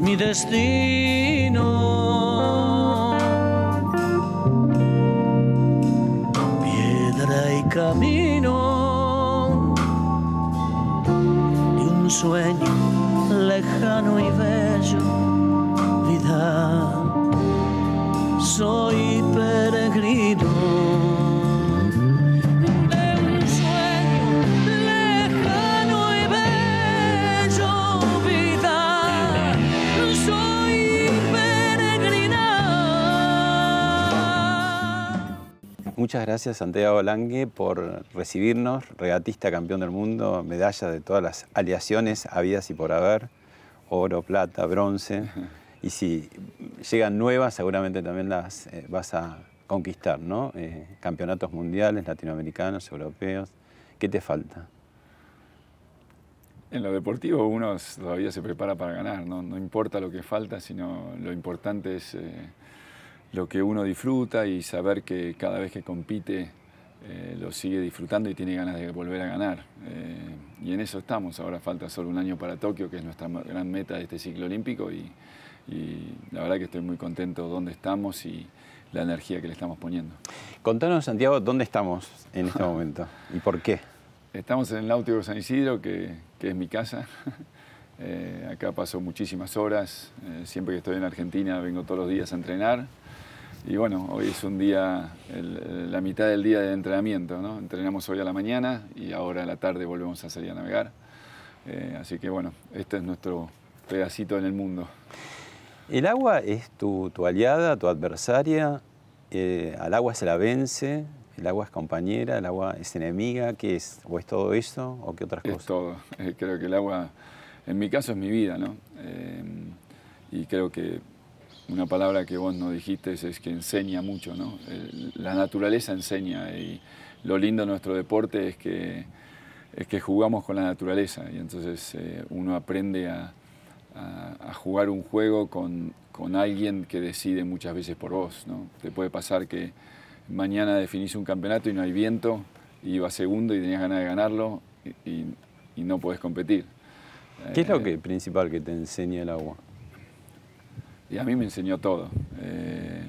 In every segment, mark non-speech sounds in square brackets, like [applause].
Mi destino. Piedra y camino de un sueño lejano y bello, vida. Soy peregrino. Muchas gracias Santiago Lange por recibirnos, regatista campeón del mundo, medalla de todas las aleaciones habidas y por haber, oro, plata, bronce. Y si llegan nuevas, seguramente también las eh, vas a conquistar, ¿no? Eh, campeonatos mundiales, latinoamericanos, europeos. ¿Qué te falta? En lo deportivo uno todavía se prepara para ganar, no, no importa lo que falta, sino lo importante es eh, lo que uno disfruta y saber que cada vez que compite eh, lo sigue disfrutando y tiene ganas de volver a ganar. Eh, y en eso estamos, ahora falta solo un año para Tokio, que es nuestra gran meta de este ciclo olímpico y, y la verdad que estoy muy contento donde estamos y la energía que le estamos poniendo. Contanos, Santiago, ¿dónde estamos en este [laughs] momento y por qué? Estamos en el Náutico San Isidro, que, que es mi casa. [laughs] Eh, acá paso muchísimas horas. eh, siempre que estoy en Argentina vengo todos los días a entrenar. Y bueno, hoy es un día, el- la mitad del día de entrenamiento. ¿no? Entrenamos hoy a la mañana y ahora a la tarde volvemos a salir a navegar. Eh, así que bueno, este es nuestro pedacito en el mundo. El agua es tu, tu aliada, tu adversaria. eh, al agua se la vence, el agua es compañera, el agua es enemiga. ¿Qué es? ¿O es todo eso o qué otras Es cosas? todo. Eh, creo que el agua, en mi caso, es mi vida, ¿no? Y creo que una palabra que vos no dijiste es, que enseña mucho, ¿no? El- la naturaleza enseña y lo lindo de nuestro deporte es que, es que jugamos con la naturaleza y entonces eh, uno aprende a, a- a jugar un juego con, con alguien que decide muchas veces por vos, ¿no? Te puede pasar que mañana definís un campeonato y no hay viento y vas segundo y tenías ganas de ganarlo y, y- y no podés competir. ¿Qué es lo Eh, que, principal que te enseña el agua? Y a mí me enseñó todo, eh,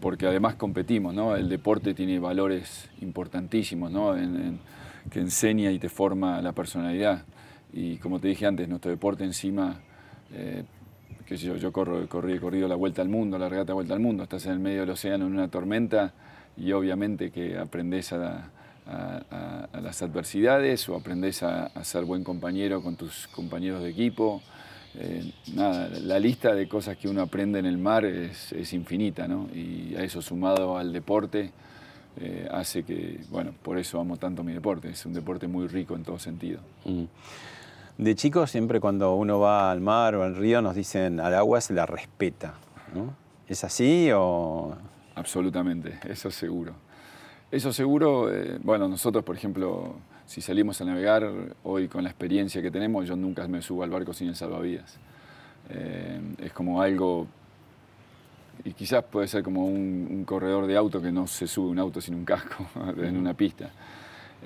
porque además competimos, ¿no? El deporte tiene valores importantísimos, ¿no? En- en- que enseña y te forma la personalidad. Y como te dije antes, nuestro deporte encima, eh, qué yo, yo corro, corrí, he corrido la vuelta al mundo, la regata vuelta al mundo, estás en el medio del océano en una tormenta y obviamente que aprendes a, a- a- a las adversidades o aprendes a ser buen compañero con tus compañeros de equipo. Eh, nada, la lista de cosas que uno aprende en el mar es, es infinita, ¿no? Y a eso sumado al deporte eh, hace que, bueno, por eso amo tanto mi deporte. Es un deporte muy rico en todo sentido. Mm. De chico siempre cuando uno va al mar o al río nos dicen al agua se la respeta. ¿no? ¿Es así o...? Absolutamente, eso seguro. Eso seguro, eh, bueno, nosotros, por ejemplo, si salimos a navegar, hoy con la experiencia que tenemos, yo nunca me subo al barco sin el salvavidas. Eh, es como algo, y quizás puede ser como un, un corredor de auto que no se sube un auto sin un casco [laughs] en una pista.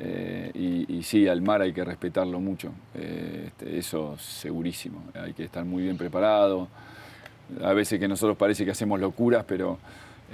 Eh, y, y sí, al mar hay que respetarlo mucho, eh, este, eso segurísimo, hay que estar muy bien preparado. A veces que nosotros parece que hacemos locuras, pero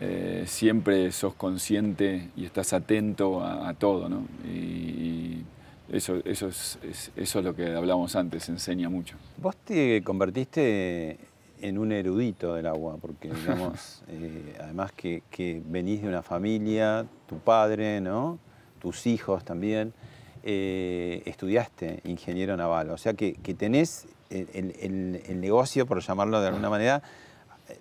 eh, siempre sos consciente y estás atento a, a todo, ¿no? Y, y eso, eso, es, es- eso es lo que hablamos antes, enseña mucho. Vos te convertiste en un erudito del agua, porque digamos, [laughs] eh, además que, que venís de una familia, tu padre, ¿no? tus hijos también, eh, estudiaste ingeniero naval, o sea que, que tenés el, el- el- el negocio, por llamarlo de alguna manera,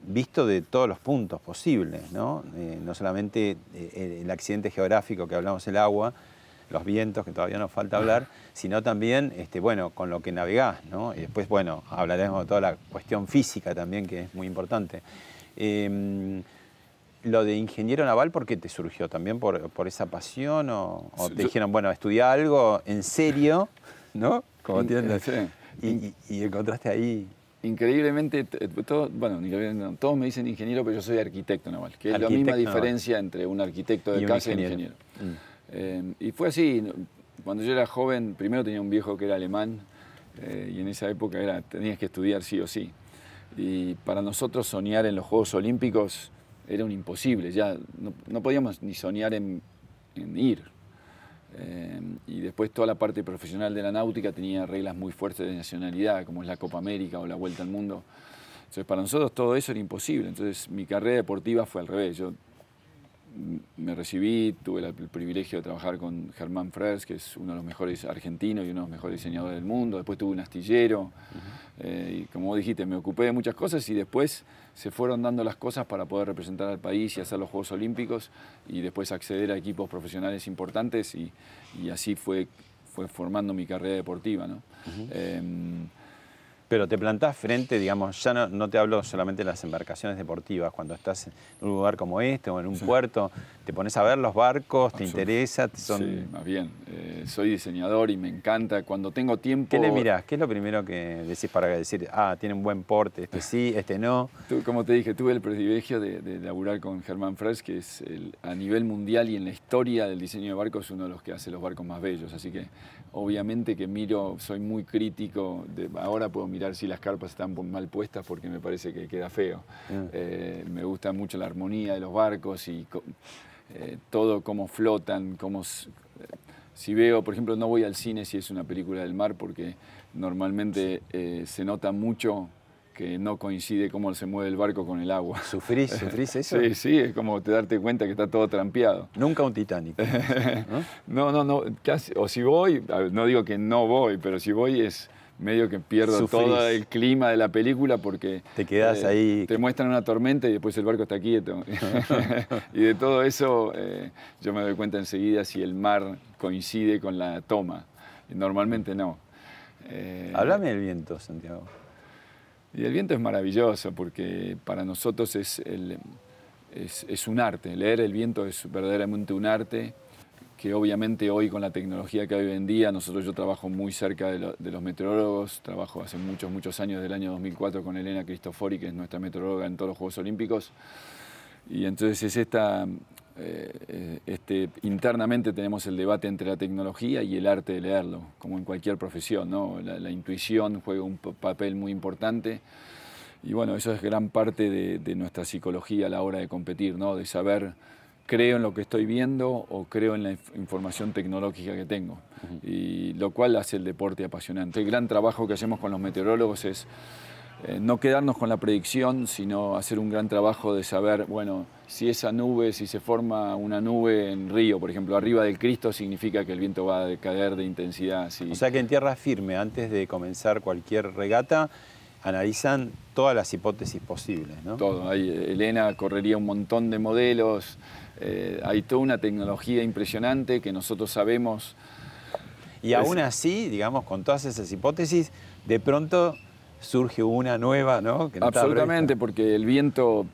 visto de todos los puntos posibles, ¿no? Eh, no solamente eh, el accidente geográfico que hablamos, el agua, los vientos, que todavía nos falta hablar, sino también, este, bueno, con lo que navegás, ¿no? Y después, bueno, hablaremos de toda la cuestión física también, que es muy importante. Em, lo de ingeniero naval, ¿por qué te surgió? ¿También por, por esa pasión? ¿O, o te Yo- dijeron, bueno, estudia algo en serio, ¿no? Como sí. y, y- y encontraste ahí. Increíblemente, t- todo- bueno, increíblemente no, todos me dicen ingeniero, pero yo soy arquitecto naval, que es la misma naval. diferencia entre un arquitecto de Y casa y un ingeniero. ingeniero. Eh, y fue así, cuando yo era joven, primero tenía un viejo que era alemán, eh, y en esa época era, tenías que estudiar sí o sí. Y para nosotros soñar en los Juegos Olímpicos era un imposible, ya no, no podíamos ni soñar en, en ir. Eh, y después toda la parte profesional de la náutica tenía reglas muy fuertes de nacionalidad, como es la Copa América o la Vuelta al Mundo. Entonces para nosotros todo eso era imposible. Entonces mi carrera deportiva fue al revés. Yo me recibí, tuve el privilegio de trabajar con Germán Frers, que es uno de los mejores argentinos y uno de los mejores diseñadores del mundo. Después tuve un astillero. Eh, y como dijiste, me ocupé de muchas cosas y después se fueron dando las cosas para poder representar al país y hacer los Juegos Olímpicos y después acceder a equipos profesionales importantes y, y así fue, fue formando mi carrera deportiva. ¿no? Em, Pero te plantás frente, digamos, ya no, no te hablo solamente de las embarcaciones deportivas, cuando estás en un lugar como este o en un puerto, te pones a ver los barcos, te interesa, te son... Sí, más bien. Eh, soy diseñador y me encanta. Cuando tengo tiempo... ¿Qué le mirás? ¿Qué es lo primero que decís para decir, ah, tiene un buen porte, este sí, [laughs] este no? Tu- como te dije, tuve el privilegio de, de laburar con Germán Fresh, que es el- a nivel mundial y en la historia del diseño de barcos uno de los que hace los barcos más bellos. Así que obviamente que miro, soy muy crítico. de- ahora puedo mirar si las carpas están mal puestas porque me parece que queda feo. Mm. Eh, me gusta mucho la armonía de los barcos y eh, todo cómo flotan, cómo... s- si veo, por ejemplo, no voy al cine si es una película del mar porque normalmente eh, se nota mucho que no coincide cómo se mueve el barco con el agua. ¿Sufrís, sufrís [laughs] eso? Sí, sí, es como te darte cuenta que está todo trampeado. Nunca un Titanic. ¿no? [laughs] No, no, no, casi, o si voy, no digo que no voy, pero si voy es medio que pierdo Sufrís. todo el clima de la película porque... eh, Te quedás ahí. Te muestran una tormenta y después el barco está quieto. [laughs] [laughs] y de todo eso eh, yo me doy cuenta enseguida si el mar coincide con la toma. Y normalmente no. Eh, Háblame del viento, Santiago. y el viento es maravilloso porque para nosotros es, el- es, es un arte. Leer el viento es verdaderamente un arte que obviamente hoy con la tecnología que hay hoy en día, nosotros yo trabajo muy cerca de, lo- de los meteorólogos, trabajo hace muchos, muchos años, del año 2004 con Elena Cristofori, que es nuestra meteoróloga en todos los Juegos Olímpicos. Y entonces es esta, eh, eh, este, internamente tenemos el debate entre la tecnología y el arte de leerlo, como en cualquier profesión, ¿no? La, intuición juega un pa- papel muy importante. Y bueno, eso es gran parte de, de nuestra psicología a la hora de competir, ¿no? De saber, creo en lo que estoy viendo o creo en la inf- información tecnológica que tengo. Y lo cual hace el deporte apasionante. El gran trabajo que hacemos con los meteorólogos es eh, no quedarnos con la predicción, sino hacer un gran trabajo de saber, bueno, si esa nube, si se forma una nube en Río, por ejemplo, arriba del Cristo, significa que el viento va a decaer de intensidad. si- O sea que en tierra firme, antes de comenzar cualquier regata, analizan todas las hipótesis posibles, ¿no? todo. Hay, Elena correría un montón de modelos, eh, hay toda una tecnología impresionante que nosotros sabemos. Y aún así, digamos, con todas esas hipótesis, de pronto surge una nueva, ¿no? Que no estaba Absolutamente, porque el viento,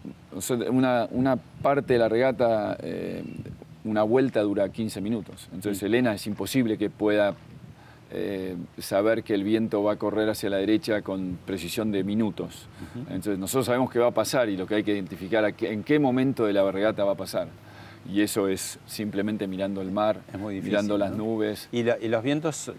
una parte de la regata, eh, una vuelta dura 15 minutos. Entonces Elena es imposible que pueda eh, saber que el viento va a correr hacia la derecha con precisión de minutos. Entonces nosotros sabemos qué va a pasar y lo que hay que identificar a qué- en qué momento de la regata va a pasar. Y eso es simplemente mirando el mar, difícil, mirando las ¿no? nubes. Y, la- y los vientos su-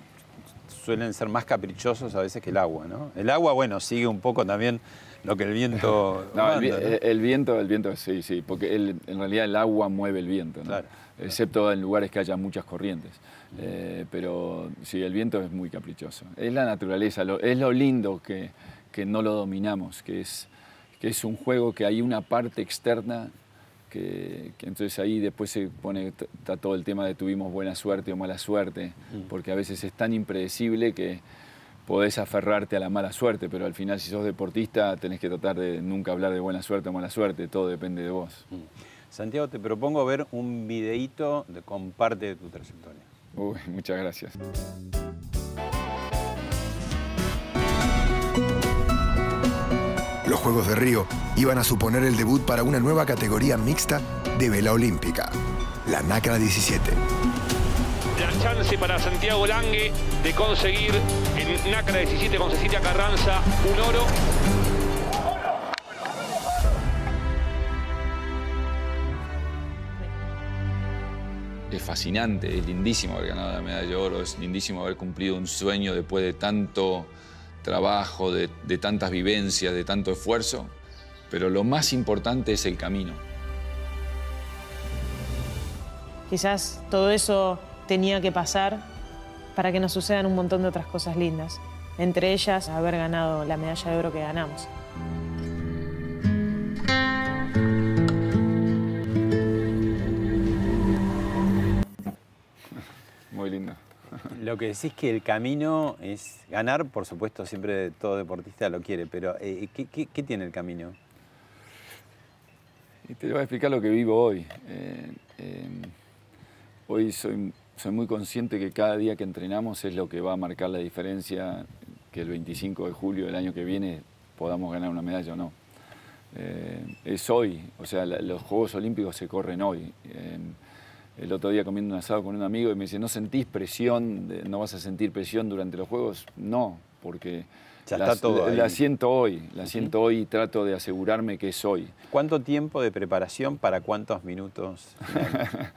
suelen ser más caprichosos a veces que el agua, ¿no? El agua, bueno, sigue un poco también lo que el viento [laughs] No, el, ¿no? eh, el viento, el viento, sí, sí, porque el- en realidad el agua mueve el viento, ¿no? Claro. excepto en lugares que haya muchas corrientes. Eh, pero sí, el viento es muy caprichoso. Es la naturaleza, lo- es lo lindo que, que no lo dominamos, que es, que es un juego que hay una parte externa que, que entonces ahí después se pone está todo el tema de tuvimos buena suerte o mala suerte, porque a veces es tan impredecible que podés aferrarte a la mala suerte, pero al final si sos deportista tenés que tratar de nunca hablar de buena suerte o mala suerte, todo depende de vos. Santiago, te propongo ver un videíto de, con parte de tu trayectoria. Uy, [laughs] muchas gracias. Los Juegos de Río iban a suponer el debut para una nueva categoría mixta de vela olímpica, la NACRA 17. La chance para Santiago Lange de conseguir en NACRA 17 con Cecilia Carranza un oro. Fascinante, es lindísimo haber ganado la medalla de oro, es lindísimo haber cumplido un sueño después de tanto trabajo, de, de tantas vivencias, de tanto esfuerzo, pero lo más importante es el camino. Quizás todo eso tenía que pasar para que nos sucedan un montón de otras cosas lindas. Entre ellas, haber ganado la medalla de oro que ganamos. Muy lindo. Lo que decís que el camino es ganar, por supuesto, siempre todo deportista lo quiere, pero eh, ¿qué, qué- qué tiene el camino? Y te voy a explicar lo que vivo hoy. Eh, eh, hoy soy, soy muy consciente que cada día que entrenamos es lo que va a marcar la diferencia que el 25 de julio del año que viene podamos ganar una medalla o no. Eh, es hoy, o sea, la- los Juegos Olímpicos se corren hoy. El otro día comiendo un asado con un amigo y me dice, ¿no sentís presión? ¿No vas a sentir presión durante los Juegos? No, porque Ya la, está todo la- siento hoy, la siento hoy y trato de asegurarme que es hoy. ¿Cuánto tiempo de preparación para cuántos minutos? [laughs]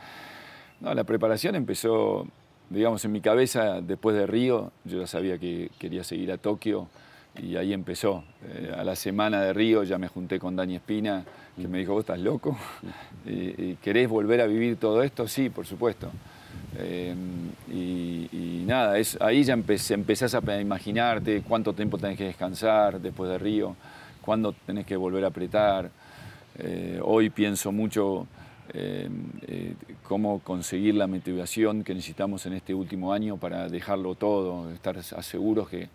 No, la preparación empezó, digamos, en mi cabeza después de Río. Yo ya sabía que quería seguir a Tokio y ahí empezó. Eh, a la semana de Río ya me junté con Dani Espina, que me dijo, ¿vos estás loco? [laughs] ¿Y, querés volver a vivir todo esto? Sí, por supuesto. Eh, y, nada, es, ahí ya empecé- empezás a imaginarte cuánto tiempo tenés que descansar después de Río, cuándo tenés que volver a apretar. Eh, hoy pienso mucho cómo conseguir la motivación que necesitamos en este último año para dejarlo todo, estar seguros que,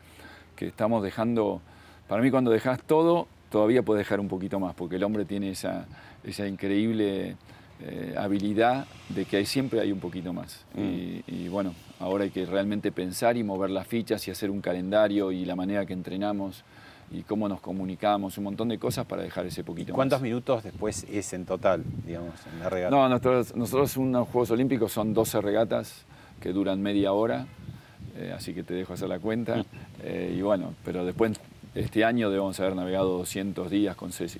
que estamos dejando, para mí cuando dejas todo, todavía puedes dejar un poquito más, porque el hombre tiene esa, esa increíble eh, habilidad de que hay, siempre hay un poquito más. Y, y bueno, ahora hay que realmente pensar y mover las fichas y hacer un calendario y la manera que entrenamos y cómo nos comunicamos, un montón de cosas para dejar ese poquito ¿Cuántos más. minutos después es en total, digamos, en la regata? No, nosotros, nosotros unos Juegos Olímpicos son 12 regatas que duran media hora, eh, así que te dejo hacer la cuenta. [laughs] Eh, y bueno, pero después, este año debemos haber navegado 200 días con Ceci,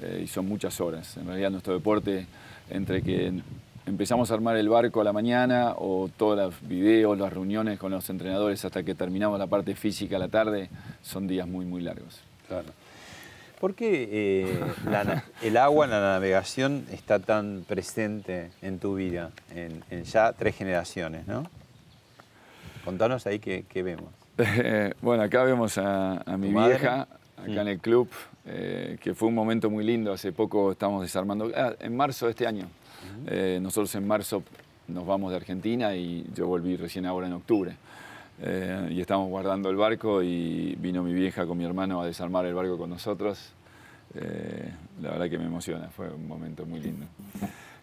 eh, y son muchas horas. En realidad nuestro deporte, entre que empezamos a armar el barco a la mañana o todos los videos, las reuniones con los entrenadores hasta que terminamos la parte física a la tarde, son días muy, muy largos. Claro. ¿Por qué eh, la [laughs] el agua en la navegación está tan presente en tu vida, en, en ya tres generaciones, ¿no? Contanos ahí qué, qué vemos. Eh, [laughs] bueno, acá vemos a, a mi vieja, acá en el club, eh, que fue un momento muy lindo. Hace poco estamos desarmando, ah, en marzo de este año. Eh, nosotros en marzo nos vamos de Argentina y yo volví recién ahora en octubre. Eh, y estamos guardando el barco y vino mi vieja con mi hermano a desarmar el barco con nosotros. Eh, la verdad que me emociona, fue un momento muy lindo.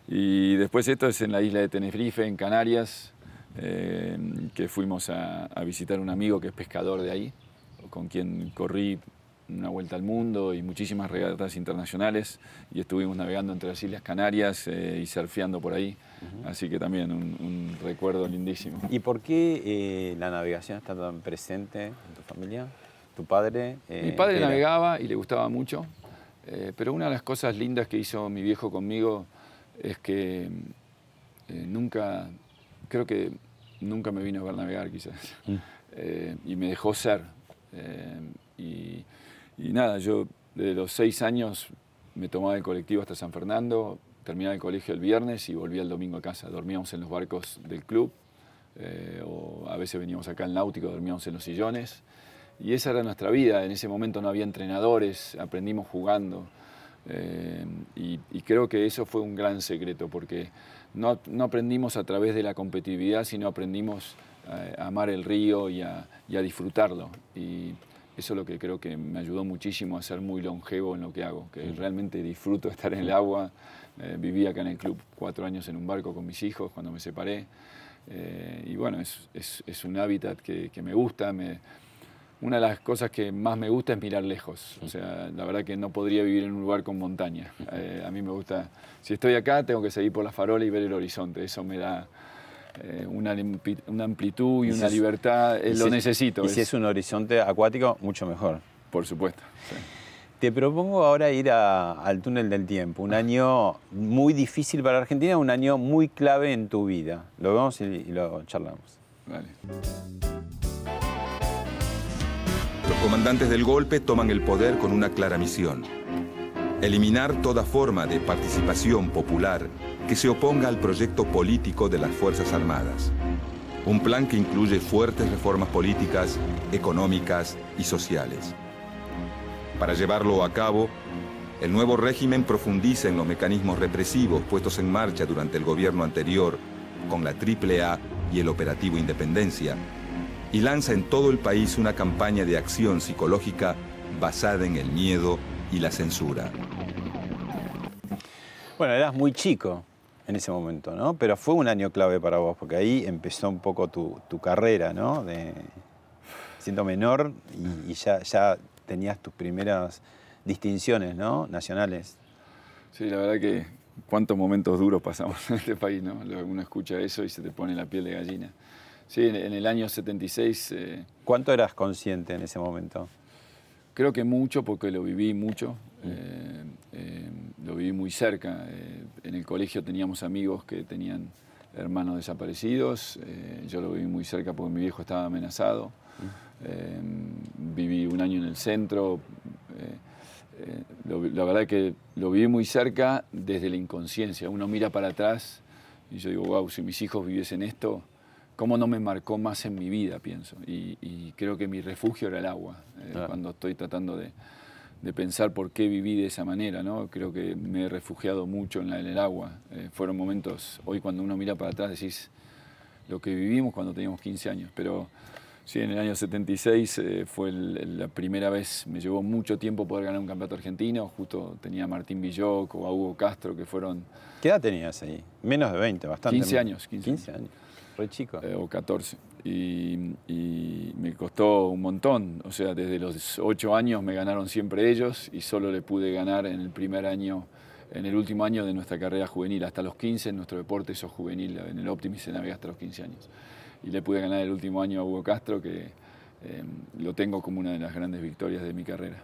Y después esto es en la isla de Tenerife, en Canarias, eh, que fuimos a, a visitar un amigo que es pescador de ahí, con quien corrí una vuelta al mundo y muchísimas regatas internacionales y estuvimos navegando entre las Islas Canarias eh, y surfeando por ahí. Así que también un, un recuerdo lindísimo. ¿Y por qué eh, la navegación está tan presente en tu familia? ¿Tu padre? eh, Mi padre era? navegaba y le gustaba mucho, eh, pero una de las cosas lindas que hizo mi viejo conmigo es que eh, nunca, creo que nunca me vino a ver navegar quizás, Eh, y me dejó ser. Eh, y, y nada, yo desde los seis años me tomaba el colectivo hasta San Fernando, terminaba el colegio el viernes y volvía el domingo a casa. Dormíamos en los barcos del club, eh, o a veces veníamos acá al náutico, dormíamos en los sillones. Y esa era nuestra vida. En ese momento no había entrenadores, aprendimos jugando. Eh, y, y creo que eso fue un gran secreto, porque no, no aprendimos a través de la competitividad, sino aprendimos eh, a amar el río y a, y a disfrutarlo. Y eso es lo que creo que me ayudó muchísimo a ser muy longevo en lo que hago, que realmente disfruto estar en el agua. Eh, viví acá en el club cuatro años en un barco con mis hijos cuando me separé. Eh, y bueno, es, es- es un hábitat que, que me gusta. me- una de las cosas que más me gusta es mirar lejos. O sea, la verdad que no podría vivir en un lugar con montaña. Eh, a mí me gusta, si estoy acá, tengo que seguir por la farola y ver el horizonte. Eso me da eh, una, amplitud y, una es- libertad. eh, lo si- necesito. Y si es un horizonte acuático, mucho mejor. Por supuesto. sí. Te propongo ahora ir a- al túnel del tiempo, un año muy difícil para Argentina, un año muy clave en tu vida. Lo vemos y, y lo charlamos. Vale. Comandantes del golpe toman el poder con una clara misión. Eliminar toda forma de participación popular que se oponga al proyecto político de las Fuerzas Armadas. Un plan que incluye fuertes reformas políticas, económicas y sociales. Para llevarlo a cabo, el nuevo régimen profundiza en los mecanismos represivos puestos en marcha durante el gobierno anterior con la AAA y el Operativo Independencia, y lanza en todo el país una campaña de acción psicológica basada en el miedo y la censura. Bueno, eras muy chico en ese momento, ¿no? Pero fue un año clave para vos, porque ahí empezó un poco tu, tu carrera, ¿no? De, siendo menor y, y ya, ya tenías tus primeras distinciones, ¿no? Nacionales. Sí, la verdad que cuántos momentos duros pasamos [laughs] en este país, ¿no? Uno escucha eso y se te pone la piel de gallina. Sí, en, en el año 76 eh, ¿Cuánto eras consciente en ese momento? creo que mucho porque lo viví mucho, eh, eh, lo viví muy cerca. eh, en el colegio teníamos amigos que tenían hermanos desaparecidos, yo lo viví muy cerca porque mi viejo estaba amenazado. Eh, viví un año en el centro. eh, lo- la verdad que lo viví muy cerca desde la inconsciencia. Uno mira para atrás y yo digo, wow, si mis hijos viviesen esto, ¿cómo no me marcó más en mi vida? Pienso. Y, y creo que mi refugio era el agua. eh, Claro. Cuando estoy tratando de, de pensar por qué viví de esa manera, ¿no? Creo que me he refugiado mucho en, la- en el agua. Eh, fueron momentos, hoy cuando uno mira para atrás decís lo que vivimos cuando teníamos 15 años, pero sí, en el año 76 eh, fue el- la primera vez, me llevó mucho tiempo poder ganar un campeonato argentino, justo tenía a Martín Villoc o a Hugo Castro, que fueron ¿Qué edad tenías ahí? Menos de 20, bastante. 15 años, 15 15 años. Chico. eh, o 14. Y, me costó un montón. O sea, desde los 8 años me ganaron siempre ellos y solo le pude ganar en el primer año, en el último año de nuestra carrera juvenil. Hasta los 15 en nuestro deporte eso es juvenil. En el Optimis se navega hasta los 15 años. Y le pude ganar el último año a Hugo Castro, que eh, lo tengo como una de las grandes victorias de mi carrera.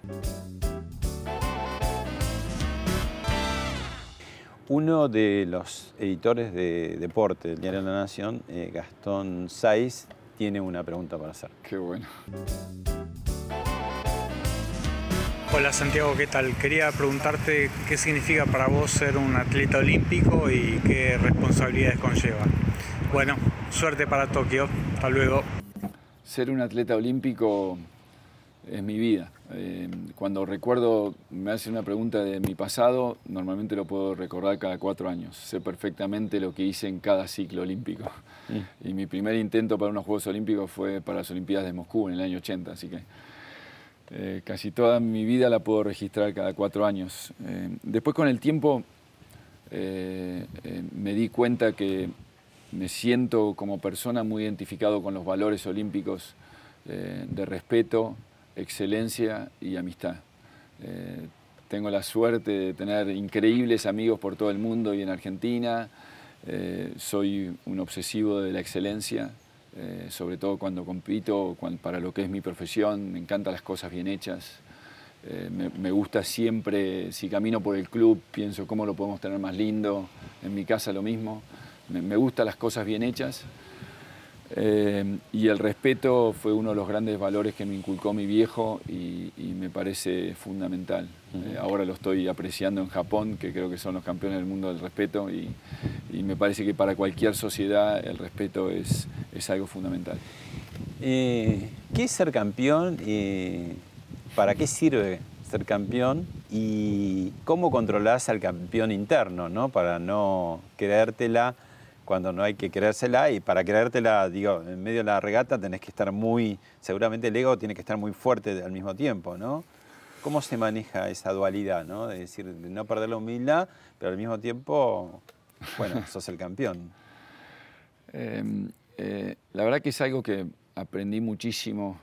Uno de los editores de deporte del Diario de la Nación, eh, Gastón Saiz, tiene una pregunta para hacer. Qué bueno. Hola Santiago, ¿qué tal? Quería preguntarte qué significa para vos ser un atleta olímpico y qué responsabilidades conlleva. Bueno, suerte para Tokio. Hasta luego. Ser un atleta olímpico es mi vida. Eh, cuando recuerdo, me hacen una pregunta de mi pasado, normalmente lo puedo recordar cada cuatro años. Sé perfectamente lo que hice en cada ciclo olímpico. Y mi primer intento para unos Juegos Olímpicos fue para las Olimpiadas de Moscú en el año 80, así que eh, casi toda mi vida la puedo registrar cada cuatro años. Eh, después con el tiempo eh, me di cuenta que me siento como persona muy identificado con los valores olímpicos de respeto, excelencia y amistad. Eh, tengo la suerte de tener increíbles amigos por todo el mundo y en Argentina. Eh, soy un obsesivo de la excelencia, eh, sobre todo cuando compito, para lo que es mi profesión. Me encantan las cosas bien hechas. Me, me gusta siempre, si camino por el club, pienso cómo lo podemos tener más lindo. En mi casa lo mismo. Me, me gustan las cosas bien hechas. Eh, y el respeto fue uno de los grandes valores que me inculcó mi viejo y, y me parece fundamental. Eh, ahora lo estoy apreciando en Japón, que creo que son los campeones del mundo del respeto, y, y me parece que para cualquier sociedad el respeto es, es algo fundamental. Eh, ¿Qué es ser campeón? Eh, ¿Para qué sirve ser campeón? ¿Y cómo controlás al campeón interno, ¿no? Para no creértela cuando no hay que creérsela y para creértela, digo, en medio de la regata tenés que estar muy, seguramente el ego tiene que estar muy fuerte al mismo tiempo, ¿no? ¿Cómo se maneja esa dualidad, ¿no? De decir, de no perder la humildad, pero al mismo tiempo, bueno, [laughs] sos el campeón. Eh, Eh, la verdad que es algo que aprendí muchísimo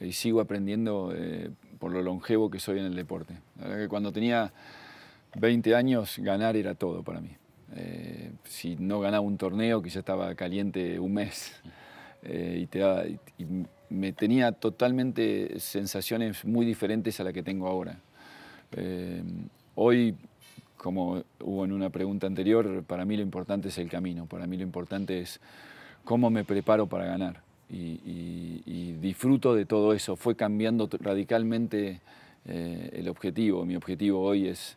y sigo aprendiendo eh, por lo longevo que soy en el deporte. La verdad que cuando tenía 20 años, ganar era todo para mí. Eh, si no ganaba un torneo, quizá estaba caliente un mes. [laughs] Eh, y, te da- y- y me tenía totalmente sensaciones muy diferentes a las que tengo ahora. Eh, hoy, como hubo en una pregunta anterior, para mí lo importante es el camino, para mí lo importante es cómo me preparo para ganar. Y, y- y disfruto de todo eso. Fue cambiando radicalmente eh, el objetivo. Mi objetivo hoy es,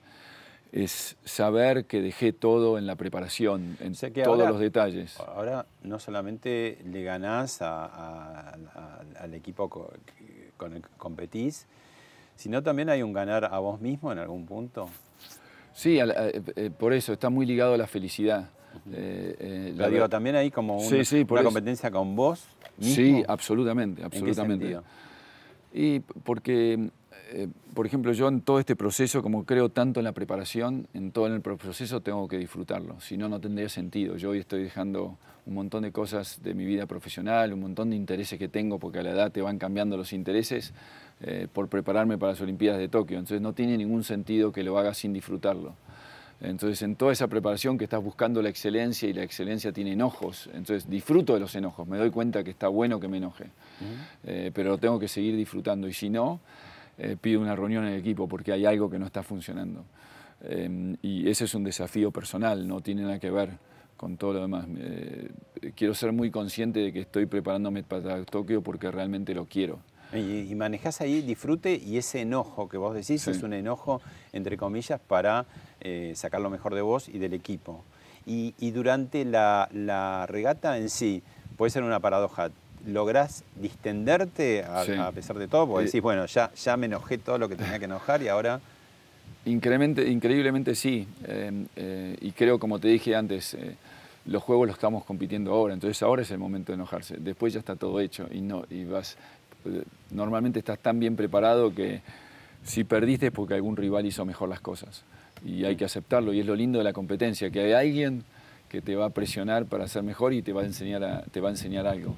es saber que dejé todo en la preparación, en sea que todos ahora- los detalles. Ahora no solamente le ganás a- a- a- al equipo con el que competís, sino también hay un ganar a vos mismo en algún punto. Sí, eh, eh, por eso está muy ligado a la felicidad. Eh, eh, la digo, también hay como un- Sí, sí, por una eso. competencia con vos mismo. Sí, absolutamente, ¿En qué absolutamente. Y porque, eh, por ejemplo, yo en todo este proceso, como creo tanto en la preparación, en todo el pro- proceso tengo que disfrutarlo, si no, no tendría sentido. Yo hoy estoy dejando un montón de cosas de mi vida profesional, un montón de intereses que tengo, porque a la edad te van cambiando los intereses, eh, por prepararme para las Olimpiadas de Tokio. Entonces no tiene ningún sentido que lo haga sin disfrutarlo. Entonces, en toda esa preparación que estás buscando la excelencia y la excelencia tiene enojos, entonces disfruto de los enojos, me doy cuenta que está bueno que me enoje, Eh, pero lo tengo que seguir disfrutando y si no, eh, pido una reunión en el equipo porque hay algo que no está funcionando. Eh, y ese es un desafío personal, no tiene nada que ver con todo lo demás. Eh, quiero ser muy consciente de que estoy preparándome para Tokio porque realmente lo quiero. Y, y manejás ahí disfrute y ese enojo que vos decís Sí. es un enojo, entre comillas, para eh, sacar lo mejor de vos y del equipo. Y, y durante la, la regata en sí, puede ser una paradoja. ¿Lográs distenderte a, Sí. a pesar de todo? Porque Eh, decís, bueno, ya, ya me enojé todo lo que tenía que enojar y ahora... Increíblemente sí. Eh, eh, y creo, como te dije antes, eh, los juegos los estamos compitiendo ahora. Entonces ahora es el momento de enojarse. Después ya está todo hecho. Y, no, y vas, normalmente estás tan bien preparado que si perdiste es porque algún rival hizo mejor las cosas. Y hay que aceptarlo. Y es lo lindo de la competencia, que hay alguien que te va a presionar para ser mejor y te va a enseñar, a- te va a enseñar algo.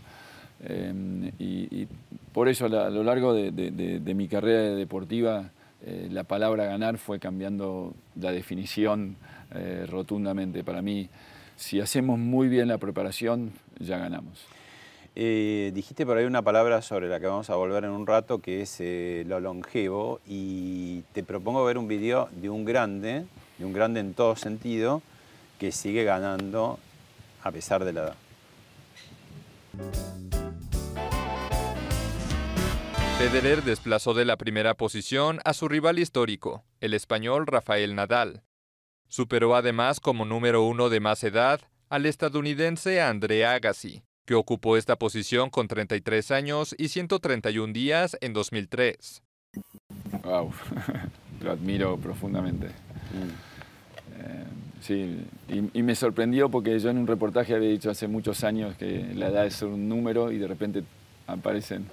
Eh, y, y por eso a, lo largo de, de- de- de mi carrera deportiva, eh, la palabra ganar fue cambiando la definición eh, rotundamente. Para mí, si hacemos muy bien la preparación, ya ganamos. Eh, dijiste por ahí una palabra sobre la que vamos a volver en un rato, que es eh, lo longevo, y te propongo ver un video de un grande, de un grande en todo sentido, que sigue ganando a pesar de la edad. Federer desplazó de la primera posición a su rival histórico, el español Rafael Nadal. Superó además como número uno de más edad al estadounidense André Agassi, que ocupó esta posición con 33 años y 131 días en 2003. Wow, [laughs] lo admiro profundamente. Eh, sí, y, y me sorprendió porque yo en un reportaje había dicho hace muchos años que la edad es un número y de repente aparecen...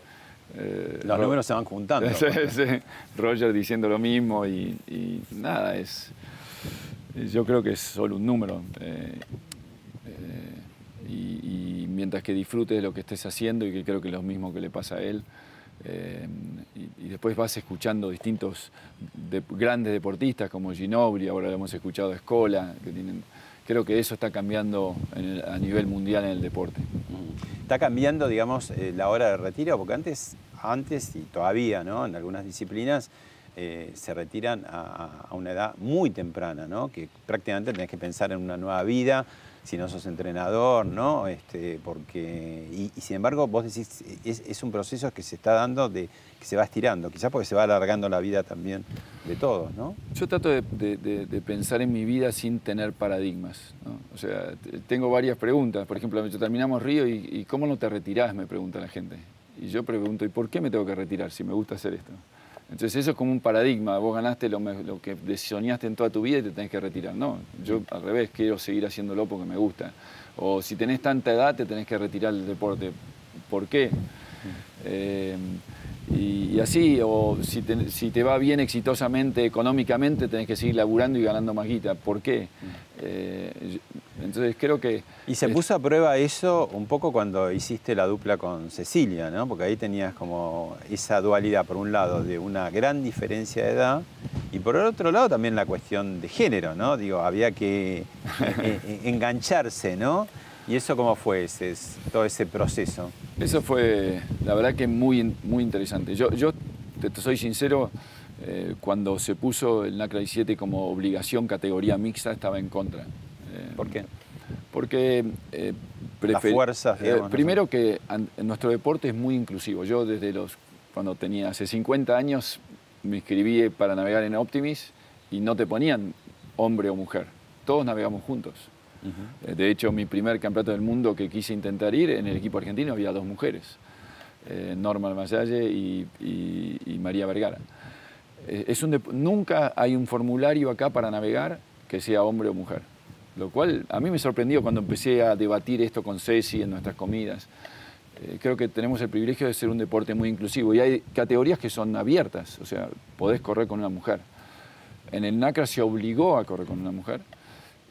eh, Los Ro- números se van juntando. [laughs] Sí, sí. Roger diciendo lo mismo y, y nada, es, yo creo que es solo un número. eh, eh, y, y mientras que disfrutes de lo que estés haciendo y que creo que es lo mismo que le pasa a él, eh, y, y después vas escuchando distintos de- grandes deportistas como Ginobili, ahora lo hemos escuchado a Escola, que tienen, creo que eso está cambiando a nivel mundial en el deporte. Está cambiando, digamos, eh, la hora de retiro, porque antes, antes y todavía, ¿no? En algunas disciplinas eh, se retiran a, a una edad muy temprana, ¿no? Que prácticamente tenés que pensar en una nueva vida, si no sos entrenador, ¿no? Este, porque, y, sin embargo, vos decís, es, es un proceso que se está dando, de, que se va estirando, quizás porque se va alargando la vida también de todos, ¿no? Yo trato de, de- pensar en mi vida sin tener paradigmas. ¿no? O sea, tengo varias preguntas. Por ejemplo, terminamos Río y, y ¿cómo no te retirás? Me pregunta la gente. Y yo pregunto, ¿y por qué me tengo que retirar si me gusta hacer esto? Entonces eso es como un paradigma. Vos ganaste lo, lo que soñaste en toda tu vida y te tenés que retirar. No, yo al revés, quiero seguir haciéndolo porque me gusta. O si tenés tanta edad, te tenés que retirar del deporte. ¿Por qué? Eh, y, y así, o si te, si te va bien exitosamente, económicamente, tenés que seguir laburando y ganando más guita. ¿Por qué? Eh, Entonces creo que... Y se puso a prueba eso un poco cuando hiciste la dupla con Cecilia, ¿no? Porque ahí tenías como esa dualidad, por un lado, de una gran diferencia de edad y por el otro lado también la cuestión de género, ¿no? Digo, había que eh, eh, engancharse, ¿no? ¿Y eso cómo fue ese, todo ese proceso? Eso fue, la verdad que muy, muy interesante. Yo, yo te, te soy sincero, eh, cuando se puso el NACRA 17 como obligación categoría mixta, estaba en contra. Eh, ¿Por qué? Porque eh, Las fuerzas, eh, digamos, ¿no? primero que an- nuestro deporte es muy inclusivo. Yo desde los, cuando tenía hace 50 años, me inscribí para navegar en Optimis y no te ponían hombre o mujer. Todos navegamos juntos. Eh, De hecho, mi primer campeonato del mundo que quise intentar ir, en el equipo argentino había dos mujeres, eh, Norma Almayalle y, María Vergara. Eh, nunca hay un formulario acá para navegar que sea hombre o mujer, lo cual a mí me sorprendió cuando empecé a debatir esto con Ceci en nuestras comidas. Creo que tenemos el privilegio de ser un deporte muy inclusivo y hay categorías que son abiertas, o sea, podés correr con una mujer. En el NACRA se obligó a correr con una mujer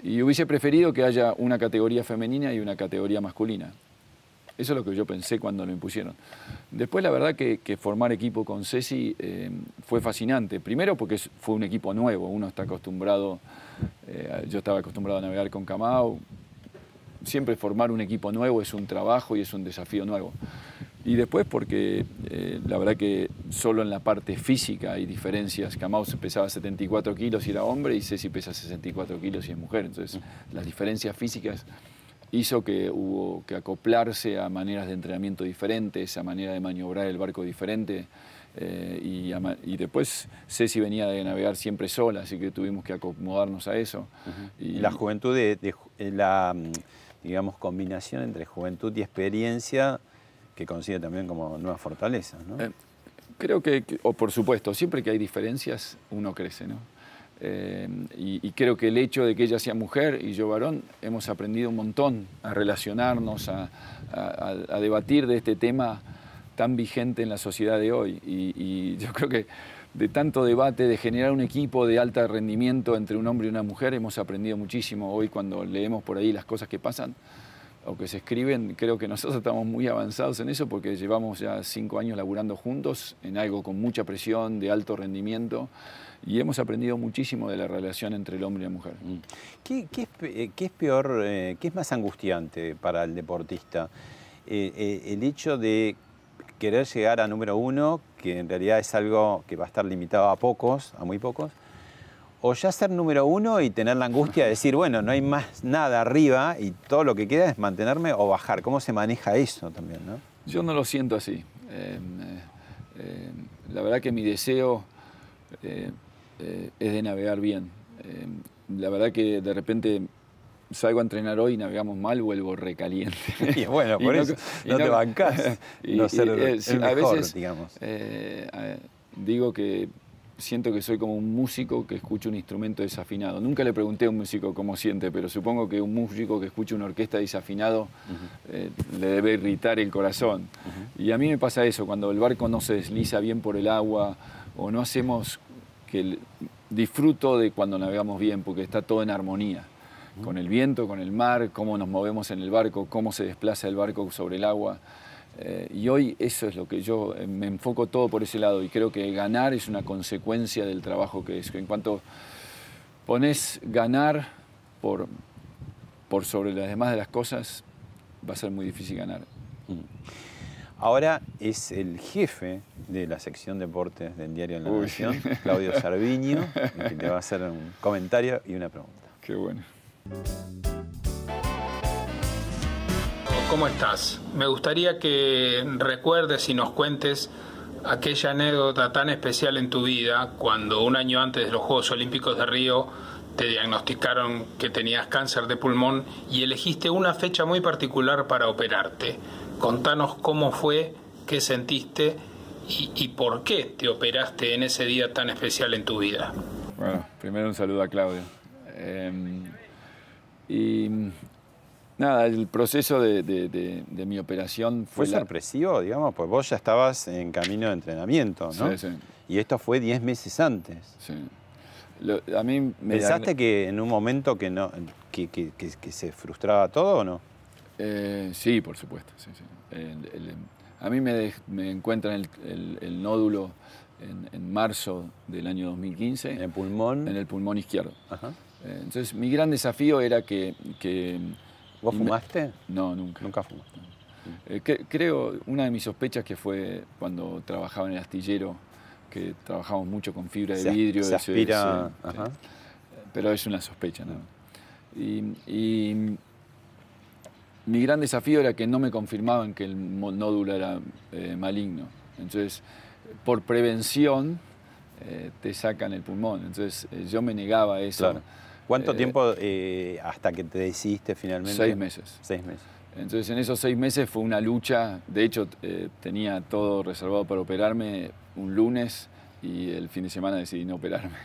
y hubiese preferido que haya una categoría femenina y una categoría masculina. Eso es lo que yo pensé cuando lo impusieron. Después, la verdad que, formar equipo con Ceci eh, fue fascinante. Primero porque fue un equipo nuevo. Uno está acostumbrado, eh, yo estaba acostumbrado a navegar con Camao. Siempre formar un equipo nuevo es un trabajo y es un desafío nuevo. Y después porque eh, la verdad que solo en la parte física hay diferencias. Camao pesaba 74 kilos y era hombre y Ceci pesa 64 kilos y es mujer. Entonces las diferencias físicas hizo que hubo que acoplarse a maneras de entrenamiento diferentes, a manera de maniobrar el barco diferente. eh, y, a y después Ceci venía de navegar siempre sola, así que tuvimos que acomodarnos a eso. Y la juventud, de, de ju- eh, la mm, digamos, combinación entre juventud y experiencia que consigue también como nuevas fortalezas. Eh, Creo que, o por supuesto, siempre que hay diferencias, uno crece. Eh, y, creo que el hecho de que ella sea mujer y yo varón, hemos aprendido un montón a relacionarnos, a debatir de este tema tan vigente en la sociedad de hoy. Y, y yo creo que de tanto debate, de generar un equipo de alto rendimiento entre un hombre y una mujer, hemos aprendido muchísimo. Hoy cuando leemos por ahí las cosas que pasan, o que se escriben, creo que nosotros estamos muy avanzados en eso porque llevamos ya cinco años laburando juntos en algo con mucha presión, de alto rendimiento, y hemos aprendido muchísimo de la relación entre el hombre y la mujer. ¿Qué, qué es, eh, qué es peor, eh, qué es más angustiante para el deportista? Eh, eh, el hecho de querer llegar a número uno, que en realidad es algo que va a estar limitado a pocos, a muy pocos, o ya ser número uno y tener la angustia de decir, bueno, no hay más nada arriba y todo lo que queda es mantenerme o bajar. ¿Cómo se maneja eso también, no? Yo no lo siento así. Eh, eh, eh, la verdad que mi deseo eh, es de navegar bien. La verdad que de repente salgo a entrenar hoy y navegamos mal, vuelvo recaliente. [laughs] Y bueno, [laughs] por eso, no te bancás [laughs] no ser el mejor, digamos. eh, eh, digo que siento que soy como un músico que escucha un instrumento desafinado. Nunca le pregunté a un músico cómo siente, pero supongo que un músico que escucha una orquesta desafinado eh, le debe irritar el corazón. Y a mí me pasa eso, cuando el barco no se desliza bien por el agua o no hacemos que el- disfruto de cuando navegamos bien, porque está todo en armonía. Con el viento, con el mar, cómo nos movemos en el barco, cómo se desplaza el barco sobre el agua. Eh, y hoy eso es lo que yo eh, me enfoco todo por ese lado y creo que ganar es una consecuencia del trabajo que es. En cuanto pones ganar por, por sobre las demás de las cosas, va a ser muy difícil ganar. Ahora es el jefe de la sección deportes del diario La. Nación, Claudio Sarviño, que te va a hacer un comentario y una pregunta. Qué bueno. ¿Cómo estás? Me gustaría que recuerdes y nos cuentes aquella anécdota tan especial en tu vida cuando un año antes de los Juegos Olímpicos de Río te diagnosticaron que tenías cáncer de pulmón y elegiste una fecha muy particular para operarte. Contanos cómo fue, qué sentiste y, por qué te operaste en ese día tan especial en tu vida. Bueno, primero un saludo a Claudio. Eh, y nada, el proceso de, de- de- de mi operación Fue fue... la- sorpresivo, digamos, pues vos ya estabas en camino de entrenamiento, ¿no? Sí, sí. Y esto fue 10 meses antes. Sí. Lo- a mí me ¿Pensaste que en un momento que no, que, que- que- que se frustraba todo o no? Eh, sí, por supuesto. sí, sí. El- el- a mí me, encuentran el, nódulo en, en marzo del año 2015. ¿En el pulmón? En el pulmón izquierdo. Eh, entonces, mi gran desafío era que... ¿Vos fumaste? No, nunca. Nunca fumaste. Eh, que- creo, una de mis sospechas que fue cuando trabajaba en el astillero, que trabajamos mucho con fibra de Se vidrio. se aspira, ajá. sí. Pero es una sospecha, ¿no? Y, y mi gran desafío era que no me confirmaban que el nódulo era eh, maligno. Entonces, por prevención, eh, te sacan el pulmón. Entonces, eh, yo me negaba a eso. Claro. ¿Cuánto Eh, tiempo eh, hasta que te decidiste finalmente? Seis meses. Seis meses. Entonces en esos seis meses fue una lucha, de hecho eh, tenía todo reservado para operarme un lunes y el fin de semana decidí no operarme.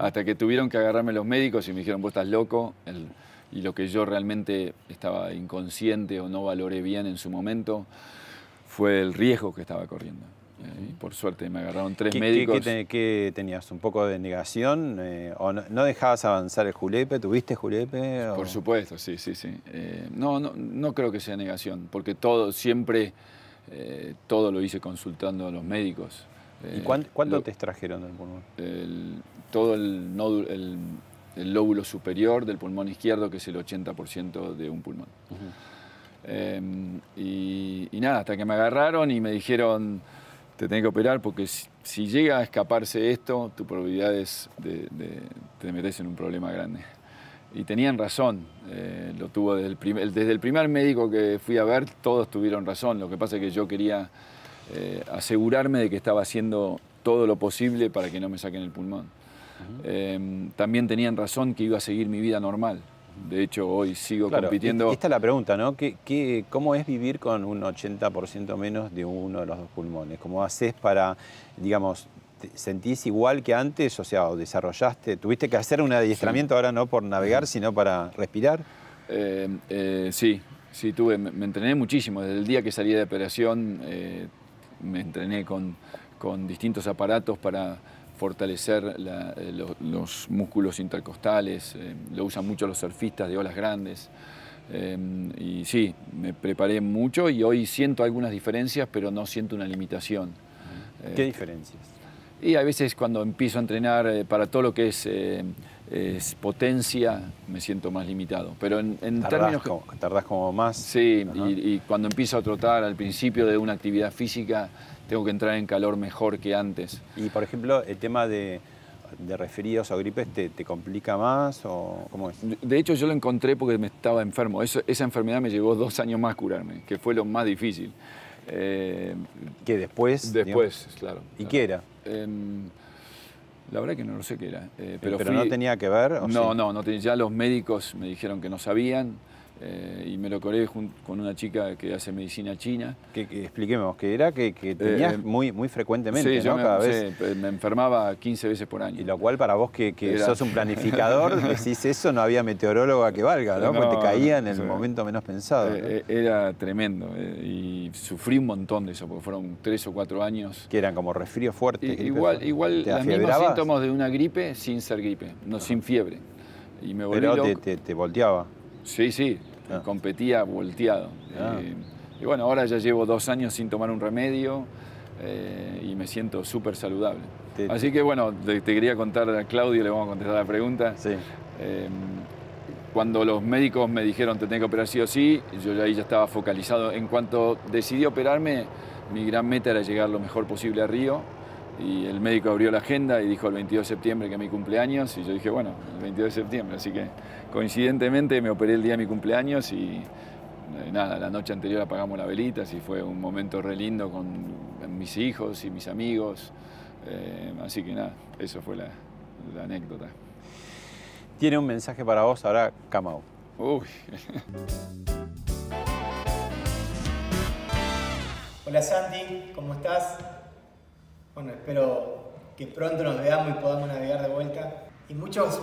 Hasta que tuvieron que agarrarme los médicos y me dijeron, vos estás loco, El- y lo que yo realmente estaba inconsciente o no valoré bien en su momento fue el riesgo que estaba corriendo. Y por suerte me agarraron tres ¿Qué, qué- médicos. qué qué tenías? ¿Un poco de negación? eh, ¿O no, no dejabas avanzar el julepe? ¿Tuviste julepe? o- Por supuesto, sí, sí, sí. Eh, no, no, no creo que sea negación, porque todo, siempre, eh, todo lo hice consultando a los médicos. ¿Y cuán- cuánto lo- te extrajeron del pulmón? el- todo el, nódulo- el, el lóbulo superior del pulmón izquierdo, que es el 80% de un pulmón. Eh, y, y nada, hasta que me agarraron y me dijeron, te tenés que operar porque si, si llega a escaparse esto, tu probabilidad es de, de- te metes en un problema grande. Y tenían razón, eh, lo tuvo desde el, primer, desde el primer médico que fui a ver, todos tuvieron razón. Lo que pasa es que yo quería eh, asegurarme de que estaba haciendo todo lo posible para que no me saquen el pulmón. Eh, también tenían razón que iba a seguir mi vida normal. De hecho, hoy sigo Claro, compitiendo. Esta es la pregunta, ¿no? ¿Qué, qué- cómo es vivir con un 80% menos de uno de los dos pulmones? ¿Cómo haces para, digamos, te sentís igual que antes? O sea, ¿o desarrollaste, tuviste que hacer un adiestramiento ahora no por navegar, sino para respirar? Eh, eh, sí, sí, tuve, me, me entrené muchísimo. Desde el día que salí de operación eh, me entrené con, con distintos aparatos para fortalecer la- eh, lo- los músculos intercostales. eh, lo usan mucho los surfistas de olas grandes. Eh, y sí, me preparé mucho y hoy siento algunas diferencias, pero no siento una limitación. ¿Qué Eh, diferencias? Y a veces cuando empiezo a entrenar eh, para todo lo que es, eh, es potencia, me siento más limitado. Pero en, en Tardás términos... como, tardás como más. Sí, y, y cuando empiezo a trotar al principio de una actividad física, tengo que entrar en calor mejor que antes. Y, por ejemplo, el tema de, de resfríos o gripes, ¿te, te complica más o cómo es? De hecho, yo lo encontré porque me estaba enfermo. Eso- esa enfermedad me llevó dos años más curarme, que fue lo más difícil. Eh, ¿Qué después? Después, digamos? claro. ¿Y claro. qué era? La verdad que no lo sé qué era. eh, pero ¿Pero fui- no tenía que ver? o No, sí? no, no tenía. Ya los médicos me dijeron que no sabían eh, y me lo coré con una chica que hace medicina china. Que, que expliquemos, que era que, que tenías Eh, muy, muy frecuentemente, sí, yo ¿no? me, Cada vez. sí, me enfermaba 15 veces por año. Y lo cual para vos que, que Era- sos un planificador, [laughs] decís eso, no había meteoróloga que valga, ¿no? Porque te No, caía en el sí. momento menos pensado. ¿no? Eh, eh, era tremendo eh, y sufrí un montón de eso porque fueron tres o cuatro años. que eran como resfríos fuertes. Igual igual ¿Te los mismos síntomas de una gripe sin ser gripe, no sin fiebre. Y me volví Pero te, loco. te, te volteaba. Sí, sí, Ah. competía volteado. Ah. Eh, y bueno, ahora ya llevo dos años sin tomar un remedio eh, y me siento súper saludable. Así que bueno, te, te quería contar a Claudio, le vamos a contestar la pregunta. Sí. Eh, cuando los médicos me dijeron te tengo que operar sí o sí, yo ahí ya estaba focalizado. En cuanto decidí operarme, mi gran meta era llegar lo mejor posible a Río. Y el médico abrió la agenda y dijo el 22 de septiembre que es mi cumpleaños. Y yo dije, bueno, el 22 de septiembre. Así que coincidentemente me operé el día de mi cumpleaños y eh, nada, la noche anterior apagamos las velitas y fue un momento re lindo con mis hijos y mis amigos. Eh, así que nada, eso fue la, la anécdota. Tiene un mensaje para vos ahora, Kamau. Uy. [laughs] Hola Santi, ¿cómo estás? Bueno, espero que pronto nos veamos y podamos navegar de vuelta. Y muchos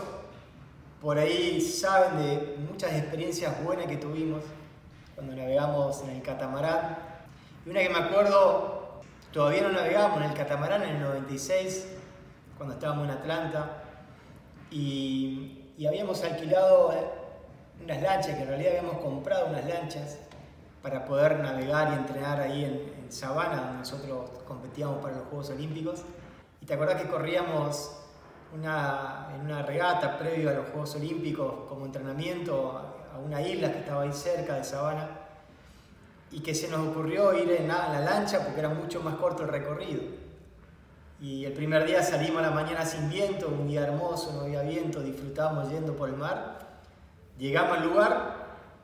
por ahí saben de muchas experiencias buenas que tuvimos cuando navegamos en el catamarán. Y una que me acuerdo, todavía no navegamos en el catamarán en el 96, cuando estábamos en Atlanta. Y, y habíamos alquilado unas lanchas, que en realidad habíamos comprado unas lanchas para poder navegar y entrenar ahí en, Sabana, donde nosotros competíamos para los Juegos Olímpicos. Y te acordás que corríamos una, en una regata previo a los Juegos Olímpicos como entrenamiento a, una isla que estaba ahí cerca de Sabana y que se nos ocurrió ir en la, en la lancha porque era mucho más corto el recorrido. Y el primer día salimos a la mañana sin viento, un día hermoso, no había viento, disfrutábamos yendo por el mar. Llegamos al lugar,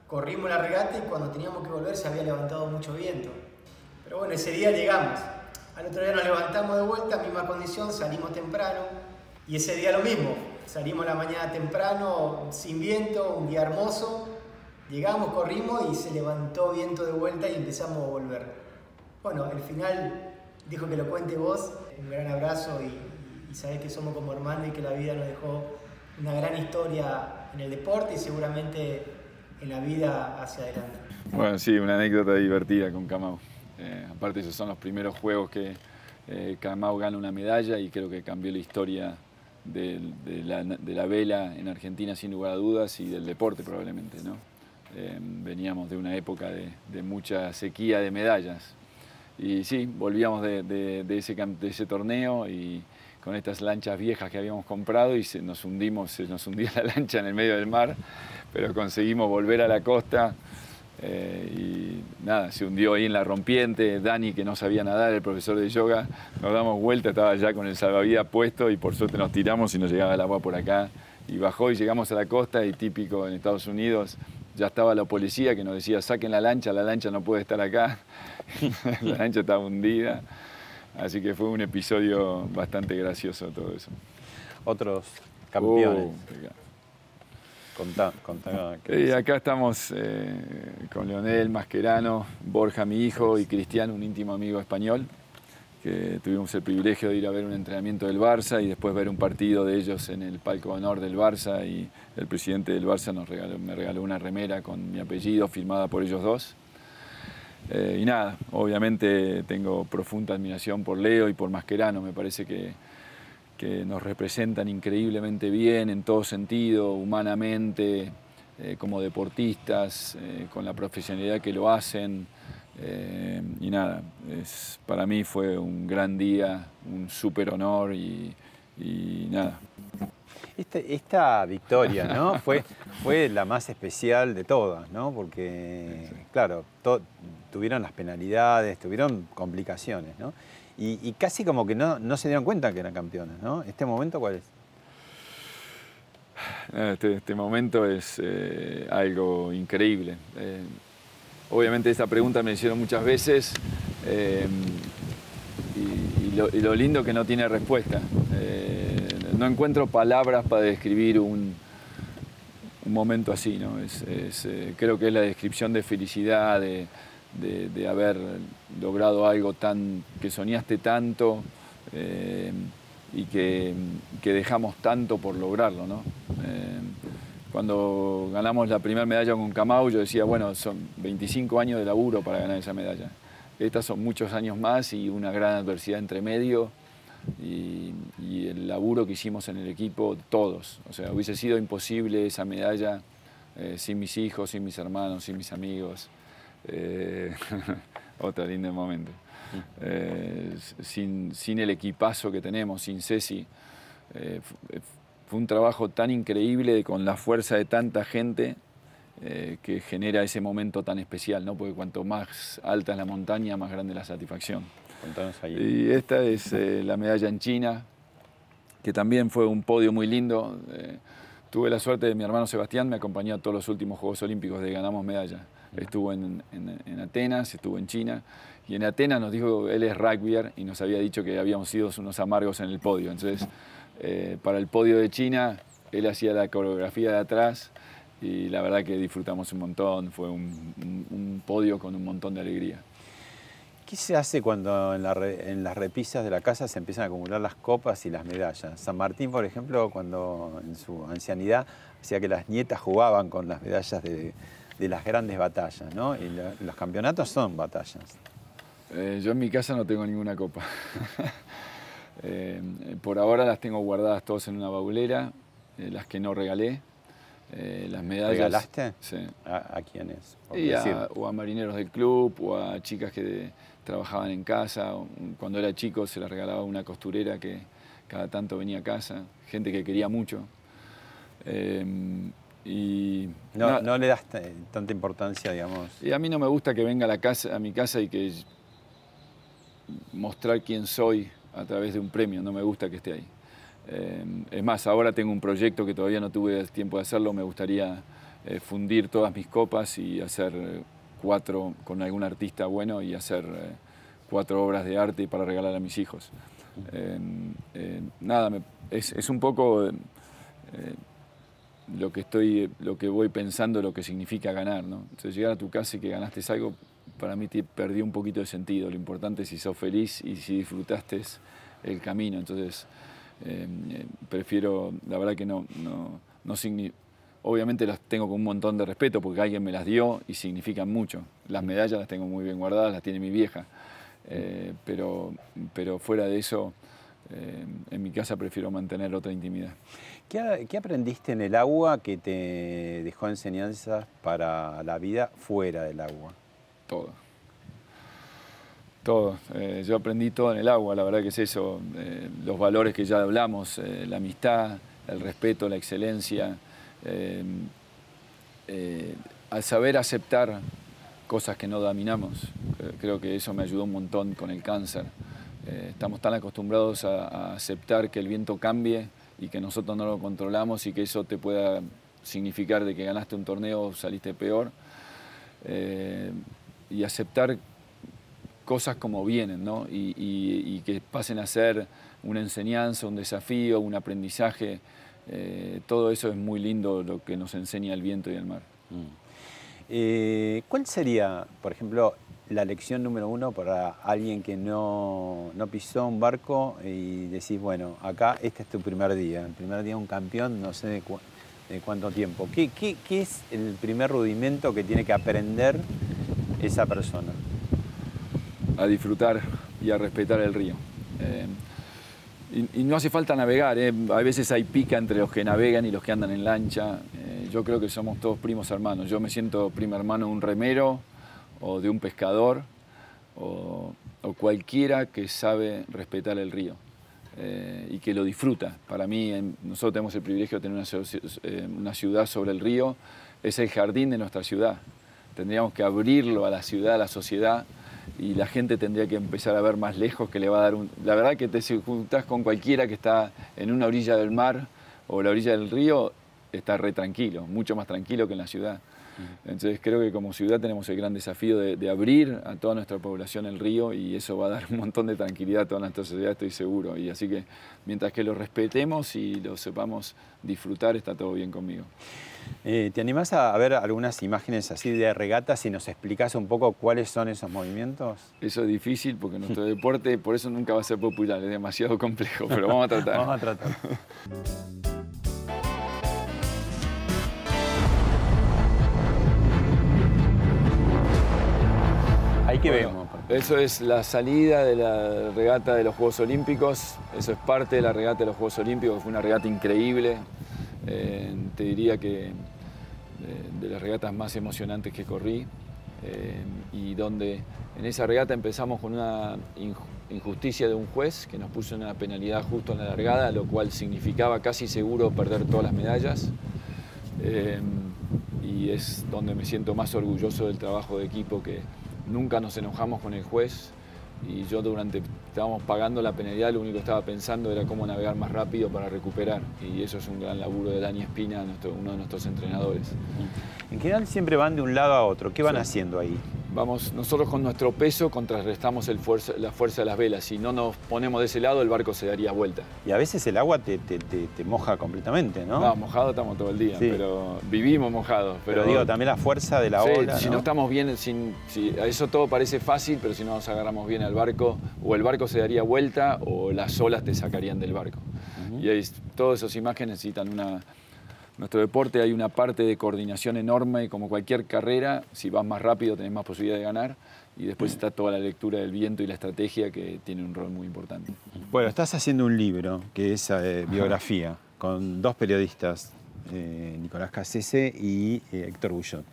corrimos la regata y cuando teníamos que volver se había levantado mucho viento. Pero bueno, ese día llegamos. Al otro día nos levantamos de vuelta, misma condición, salimos temprano. Y ese día lo mismo, salimos la mañana temprano, sin viento, un día hermoso. Llegamos, corrimos y se levantó viento de vuelta y empezamos a volver. Bueno, al final dijo que lo cuente vos. Un gran abrazo y, y sabés que somos como hermanos y que la vida nos dejó una gran historia en el deporte y seguramente en la vida hacia adelante. Bueno, sí, una anécdota divertida con Camau. Eh, aparte, esos son los primeros juegos que eh, Camau gana una medalla y creo que cambió la historia de, la, vela en Argentina sin lugar a dudas y del deporte probablemente. ¿no? Eh, veníamos de una época de, mucha sequía de medallas. Y sí, volvíamos de ese torneo y con estas lanchas viejas que habíamos comprado y se nos hundimos, se nos hundía [laughs] la lancha en el medio del mar, pero conseguimos volver a la costa eh, y nada, se hundió ahí en la rompiente. Dani, que no sabía nadar, el profesor de yoga, nos damos vuelta, estaba ya con el salvavidas puesto y por suerte nos tiramos y nos llegaba el agua por acá. Y bajó y llegamos a la costa y típico en Estados Unidos, ya estaba la policía que nos decía, saquen la lancha, la lancha no puede estar acá. [laughs] la lancha estaba hundida. Así que fue un episodio bastante gracioso todo eso. Otros campeones. Oh, Contá, y acá estamos eh, con Leonel Mascherano, Borja, mi hijo, y Cristian, un íntimo amigo español, que tuvimos el privilegio de ir a ver un entrenamiento del Barça y después ver un partido de ellos en el palco de honor del Barça y el presidente del Barça nos regaló, me regaló una remera con mi apellido firmada por ellos dos. Eh, y nada, obviamente tengo profunda admiración por Leo y por Mascherano, me parece que, que nos representan increíblemente bien en todo sentido, humanamente, eh, como deportistas, eh, con la profesionalidad que lo hacen. eh, y nada, es, para mí fue un gran día, un súper honor y, y nada. Este- esta victoria, ¿no? [laughs] fue, fue la más especial de todas, ¿no? Porque, claro, to- tuvieron las penalidades, tuvieron complicaciones, ¿no? Y, casi como que no, no se dieron cuenta que eran campeones, ¿no? ¿Este momento cuál es? [sighs] Este, este momento es eh, algo increíble. Eh, obviamente esta pregunta me hicieron muchas veces eh, y, lo, y lo lindo que no tiene respuesta. No encuentro palabras para describir un, momento así. ¿no? Es- creo que es la descripción de felicidad, de, de- haber logrado algo tan que soñaste tanto eh, y que, que dejamos tanto por lograrlo. ¿no? Eh, cuando ganamos la primera medalla con Camau, yo decía, bueno, son 25 años de laburo para ganar esa medalla. Estas son muchos años más y una gran adversidad entre medio y, y el laburo que hicimos en el equipo, todos. O sea, hubiese sido imposible esa medalla eh, sin mis hijos, sin mis hermanos, sin mis amigos. Eh, [laughs] otro lindo momento. Eh, sin, sin el equipazo que tenemos, sin Ceci. Eh, eh, fue un trabajo tan increíble con la fuerza de tanta gente eh, que genera ese momento tan especial, ¿no? porque cuanto más alta es la montaña, más grande la satisfacción. Contanos ahí. Y esta es eh, la medalla en China, que también fue un podio muy lindo. Tuve la suerte de mi hermano Sebastián, me acompañó a todos los últimos Juegos Olímpicos de ganamos medalla. Estuvo en, en- en Atenas, estuvo en China, y en Atenas nos dijo, él es rugbyer, y nos había dicho que habíamos sido unos amargos en el podio. Entonces, eh, para el podio de China, él hacía la coreografía de atrás, y la verdad que disfrutamos un montón, fue un- podio con un montón de alegría. ¿Qué se hace cuando en, en las repisas de la casa se empiezan a acumular las copas y las medallas? San Martín, por ejemplo, cuando en su ancianidad hacía que las nietas jugaban con las medallas de, de las grandes batallas, ¿no? Y la- los campeonatos son batallas. Eh, yo en mi casa no tengo ninguna copa. [laughs] Eh, por ahora las tengo guardadas todas en una baulera, eh, las que no regalé. Las medallas. ¿Regalaste? Sí. ¿A, a quiénes? O a marineros del club, o a chicas que trabajaban en casa. Cuando era chico se las regalaba una costurera que cada tanto venía a casa, gente que quería mucho. Y, No, na- no le das tanta importancia, digamos. y a mí no me gusta que venga a, la casa, a mi casa y que mostrar quién soy a través de un premio, no me gusta que esté ahí. Eh, es más, ahora tengo un proyecto que todavía no tuve tiempo de hacerlo, me gustaría eh, fundir todas mis copas y hacer cuatro con algún artista bueno y hacer eh, cuatro obras de arte para regalar a mis hijos. Eh, nada, me- es, es un poco... lo que estoy, lo que voy pensando, lo que significa ganar, ¿no? Entonces llegar a tu casa y que ganaste algo, para mí te perdió un poquito de sentido. Lo importante es si sos feliz y si disfrutaste el camino. Entonces eh, prefiero, la verdad que no, no, no obviamente las tengo con un montón de respeto porque alguien me las dio y significan mucho. Las medallas las tengo muy bien guardadas, las tiene mi vieja. Eh, pero, pero fuera de eso, eh, en mi casa prefiero mantener otra intimidad. ¿Qué, aprendiste en el agua que te dejó enseñanzas para la vida fuera del agua? Todo. Todo. Eh, yo aprendí todo en el agua, la verdad que es eso. Eh, los valores que ya hablamos, la amistad, el respeto, la excelencia. al saber aceptar cosas que no dominamos, creo que eso me ayudó un montón con el cáncer. Eh, estamos tan acostumbrados a, aceptar que el viento cambie y que nosotros no lo controlamos y que eso te pueda significar de que ganaste un torneo o saliste peor. Eh, y aceptar cosas como vienen, ¿no? Y, que pasen a ser una enseñanza, un desafío, un aprendizaje. Eh, todo eso es muy lindo lo que nos enseña el viento y el mar. Eh, ¿Cuál sería, por ejemplo, la lección número uno para alguien que no, no pisó un barco y decís, bueno, acá este es tu primer día, el primer día un campeón, no sé de, cu- de cuánto tiempo? ¿Qué, qué, qué es el primer rudimento que tiene que aprender esa persona? a disfrutar y a respetar el río. Eh, y, no hace falta navegar, ¿eh? a veces hay pica entre los que navegan y los que andan en lancha. Eh, yo creo que somos todos primos hermanos. Yo me siento primo hermano de un remero o de un pescador o, cualquiera que sabe respetar el río eh, y que lo disfruta. Para mí, nosotros tenemos el privilegio de tener eh, una ciudad sobre el río, es el jardín de nuestra ciudad. Tendríamos que abrirlo a la ciudad, a la sociedad, y la gente tendría que empezar a ver más lejos que le va a dar un... La verdad que te si juntás con cualquiera que está en una orilla del mar o la orilla del río, está re tranquilo, mucho más tranquilo que en la ciudad. Entonces creo que como ciudad tenemos el gran desafío de, de abrir a toda nuestra población el río y eso va a dar [laughs] un montón de tranquilidad a toda nuestra sociedad, estoy seguro. Y así que mientras que lo respetemos y lo sepamos disfrutar, está todo bien conmigo. Eh, ¿Te animás a ver algunas imágenes así de regatas y nos explicás un poco cuáles son esos movimientos? Eso es difícil porque [laughs] nuestro deporte por eso nunca va a ser popular, es demasiado complejo, pero vamos a tratar. [laughs] Vamos a tratar. Ahí que Bueno, vemos. Eso es la salida de la regata de los Juegos Olímpicos, eso es parte de la regata de los Juegos Olímpicos, fue una regata increíble, Eh, te diría que eh, de las regatas más emocionantes que corrí eh, y donde en esa regata empezamos con una inju- injusticia de un juez que nos puso una penalidad justo en la largada, lo cual significaba casi seguro perder todas las medallas. Y es donde me siento más orgulloso del trabajo de equipo que nunca nos enojamos con el juez y yo durante estábamos pagando la penalidad lo único que estaba pensando era cómo navegar más rápido para recuperar y eso es un gran laburo de Dani Espina, nuestro- uno de nuestros entrenadores. En general siempre van de un lado a otro. ¿Qué van Sí. haciendo ahí? Vamos, nosotros con nuestro peso contrarrestamos el fuerza- la fuerza de las velas. Si no nos ponemos de ese lado, el barco se daría vuelta. Y a veces el agua te, te- te- te moja completamente, ¿no? No, mojado estamos todo el día, Sí. pero vivimos mojados. pero, Pero, digo, también la fuerza de la Sí, ola. si no estamos bien, sin, si, eso todo parece fácil, pero si no nos agarramos bien al barco, o el barco se daría vuelta o las olas te sacarían del barco. Y ahí, todas esas imágenes necesitan una... Nuestro deporte hay una parte de coordinación enorme, como cualquier carrera, si vas más rápido tenés más posibilidad de ganar, y después está toda la lectura del viento y la estrategia que tiene un rol muy importante. Bueno, estás haciendo un libro que es eh, biografía con dos periodistas eh, Nicolás Cassese y eh, Héctor Bullot.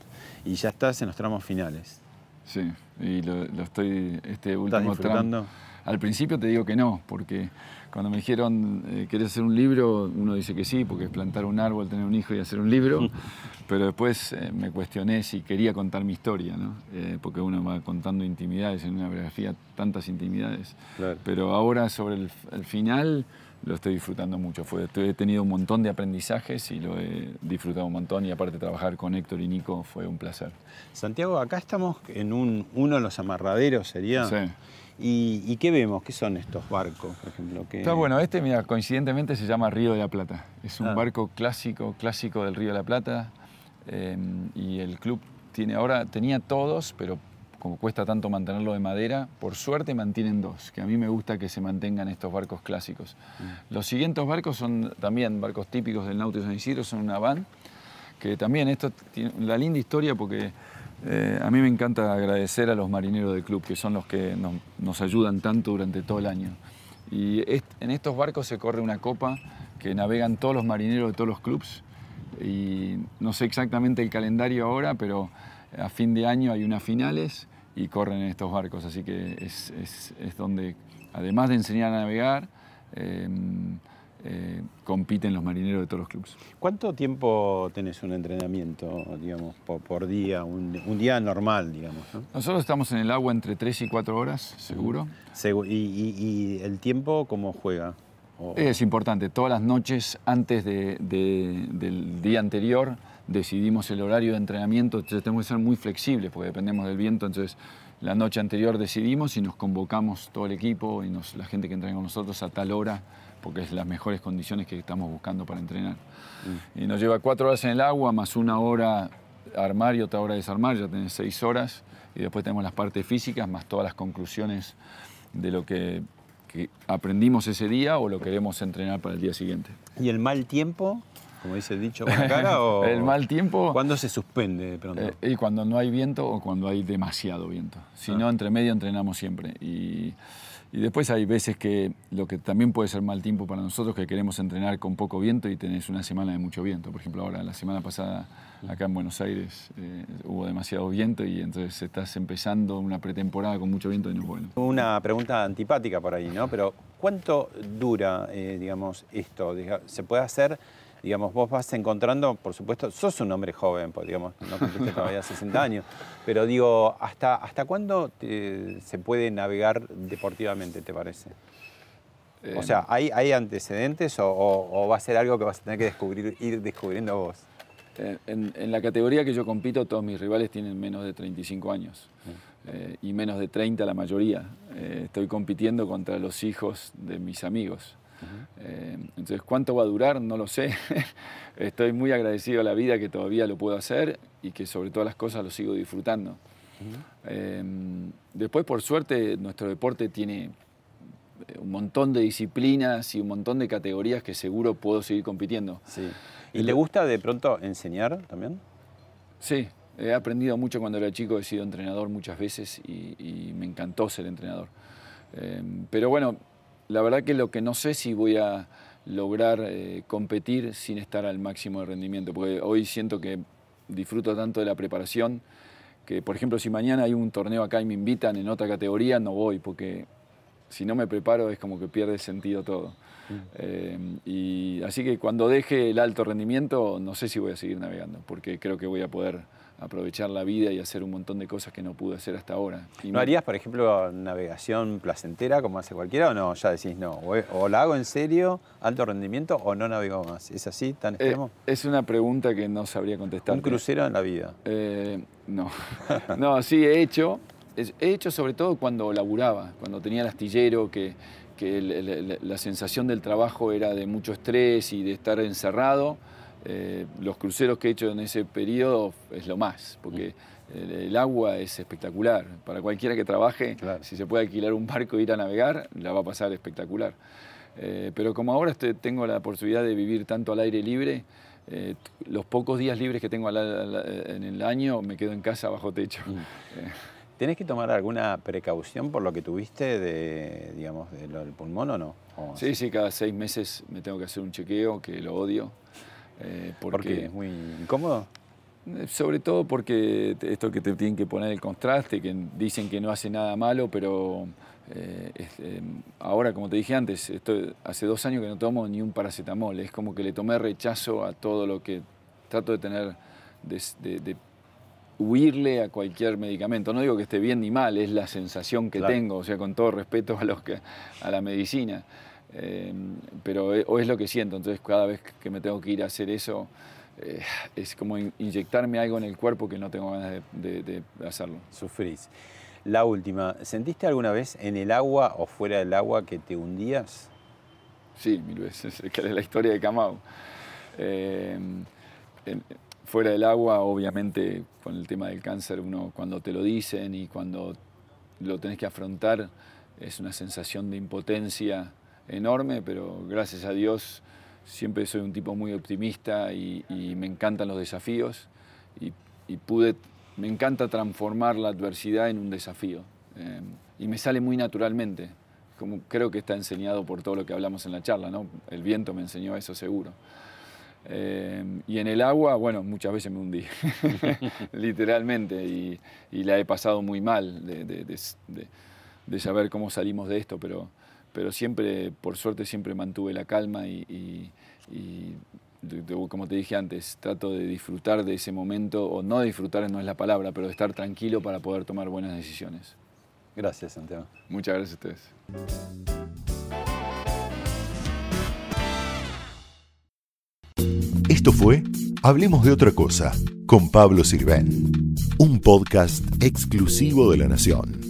Y ya estás en los tramos finales. Sí, y lo, lo estoy, este ¿Estás último disfrutando? tramo. Al principio te digo que no, porque cuando me dijeron, eh, ¿querés hacer un libro? Uno dice que sí, porque es plantar un árbol, tener un hijo y hacer un libro. [laughs] Pero después eh, me cuestioné si quería contar mi historia, ¿no? Eh, porque uno va contando intimidades, en una biografía tantas intimidades. Pero ahora sobre el, el final lo estoy disfrutando mucho. Fue, he tenido un montón de aprendizajes y lo he disfrutado un montón y aparte trabajar con Héctor y Nico fue un placer. Santiago, acá estamos en un, uno de los amarraderos, sería. Sí. ¿Y, y qué vemos? ¿Qué son estos barcos, por ejemplo? ¿Qué- Está bueno, este, mira, coincidentemente se llama Río de la Plata. Es un Ah. barco clásico, clásico del Río de la Plata. eh, y el club tiene ahora, tenía todos, pero como cuesta tanto mantenerlo de madera, por suerte mantienen dos, que a mí me gusta que se mantengan estos barcos clásicos. Los siguientes barcos son también barcos típicos del Náutico San Isidro, son una van, que también esto tiene la linda historia porque eh, a mí me encanta agradecer a los marineros del club, que son los que nos, ayudan tanto durante todo el año. Y en estos barcos se corre una copa que navegan todos los marineros de todos los clubs. Y no sé exactamente el calendario ahora, pero a fin de año hay unas finales y corren en estos barcos. Así que es donde, además de enseñar a navegar, eh, eh, compiten los marineros de todos los clubes. ¿Cuánto tiempo tenés un entrenamiento, digamos, por, por día? Un, un día normal, digamos, ¿no? Nosotros estamos en el agua entre 3 y 4 horas, seguro. Segu- y, y- y el tiempo cómo juega? O- Es importante, todas las noches antes de- de- del día anterior decidimos el horario de entrenamiento, entonces tenemos que ser muy flexibles porque dependemos del viento, entonces la noche anterior decidimos y nos convocamos todo el equipo y nos- la gente que entrena con nosotros a tal hora porque es las mejores condiciones que estamos buscando para entrenar. Y nos lleva cuatro horas en el agua, más una hora armar y otra hora desarmar, ya tenés seis horas. Y después tenemos las partes físicas, más todas las conclusiones de lo que, que aprendimos ese día o lo queremos entrenar para el día siguiente. ¿Y el mal tiempo, como dice el dicho, cara? O... [laughs] El mal tiempo... ¿Cuándo se suspende de pronto? Eh, y cuando no hay viento o cuando hay demasiado viento. Si Ah. no, entre medio entrenamos siempre. Y, y después hay veces que lo que también puede ser mal tiempo para nosotros, que queremos entrenar con poco viento y tenés una semana de mucho viento. Por ejemplo, ahora, la semana pasada, acá en Buenos Aires, eh, hubo demasiado viento y entonces estás empezando una pretemporada con mucho viento y no es bueno. Una pregunta antipática por ahí, ¿no? Pero ¿cuánto dura, eh, digamos, esto? ¿Se puede hacer, digamos, vos vas encontrando, por supuesto, sos un hombre joven, pues, digamos, no cumpliste todavía [laughs] 60 años, pero digo, ¿hasta, hasta cuándo te- se puede navegar deportivamente, te parece? O Eh, sea, ¿hay, hay antecedentes o, o- o va a ser algo que vas a tener que descubrir, ir descubriendo vos? Eh, En, en la categoría que yo compito, todos mis rivales tienen menos de 35 años eh, y menos de 30 la mayoría. Eh, estoy compitiendo contra los hijos de mis amigos. Eh, entonces, ¿cuánto va a durar? No lo sé. [laughs] Estoy muy agradecido a la vida que todavía lo puedo hacer y que sobre todas las cosas lo sigo disfrutando. Eh, después, por suerte, nuestro deporte tiene eh, un montón de disciplinas y un montón de categorías que seguro puedo seguir compitiendo. Sí. ¿Y te gusta de pronto enseñar también? Sí, he aprendido mucho cuando era chico, he sido entrenador muchas veces y, y me encantó ser entrenador. Eh, pero bueno, la verdad que lo que no sé si voy a lograr eh, competir sin estar al máximo de rendimiento, porque hoy siento que disfruto tanto de la preparación que, por ejemplo, si mañana hay un torneo acá y me invitan en otra categoría, no voy, porque si no me preparo es como que pierde sentido todo. Eh, y así que cuando deje el alto rendimiento, no sé si voy a seguir navegando, porque creo que voy a poder aprovechar la vida y hacer un montón de cosas que no pude hacer hasta ahora. Y ¿No harías, por ejemplo, navegación placentera como hace cualquiera o no? Ya decís no. O, o la hago en serio, alto rendimiento, o no navego más. ¿Es así, tan Eh, extremo? es una pregunta que no sabría contestar. Un crucero en la vida. Eh, no. [laughs] no, sí, he hecho. He hecho sobre todo cuando laburaba, cuando tenía el astillero, que, que el- el- la sensación del trabajo era de mucho estrés y de estar encerrado. Eh, los cruceros que he hecho en ese periodo es lo más, porque el, el agua es espectacular. Para cualquiera que trabaje, si se puede alquilar un barco e ir a navegar, la va a pasar espectacular. Eh, pero como ahora estoy- tengo la posibilidad de vivir tanto al aire libre, eh, los pocos días libres que tengo al- al- en el año me quedo en casa bajo techo. [laughs] Eh, ¿Tenés que tomar alguna precaución por lo que tuviste de, digamos, de lo del pulmón o no? O- Sí, sí, cada seis meses me tengo que hacer un chequeo, que lo odio. Eh, ¿Por qué? ¿Es muy incómodo? Eh, Sobre todo porque esto que te tienen que poner el contraste, que dicen que no hace nada malo, pero eh, eh, ahora, como te dije antes, esto- hace dos años que no tomo ni un paracetamol. Es como que le tomé rechazo a todo lo que trato de tener, de, de- de huirle a cualquier medicamento. No digo que esté bien ni mal, es la sensación que Claro. tengo, o sea, con todo respeto a, los que, a la medicina. Eh, pero es, o es lo que siento, entonces cada vez que me tengo que ir a hacer eso, eh, es como in- inyectarme algo en el cuerpo que no tengo ganas de, de- de hacerlo. Sufrís. La última, ¿sentiste alguna vez en el agua o fuera del agua que te hundías? Sí, mil veces, [laughs] que es la historia de Camau. Eh, en- fuera del agua, obviamente, con el tema del cáncer, uno cuando te lo dicen y cuando lo tenés que afrontar, es una sensación de impotencia enorme, pero gracias a Dios siempre soy un tipo muy optimista y, me encantan los desafíos y, pude, me encanta transformar la adversidad en un desafío eh, y me sale muy naturalmente, como creo que está enseñado por todo lo que hablamos en la charla, ¿no? El viento me enseñó eso seguro. Eh, y en el agua, bueno, muchas veces me hundí, [laughs] literalmente, y, y la he pasado muy mal de saber cómo salimos de esto, pero, pero siempre, por suerte, siempre mantuve la calma y, y- y de- de- como te dije antes, trato de disfrutar de ese momento, o no disfrutar no es la palabra, pero de estar tranquilo para poder tomar buenas decisiones. Gracias, Santiago. Muchas gracias a ustedes. Esto fue Hablemos de otra cosa con Pablo Sirven, un podcast exclusivo de La Nación.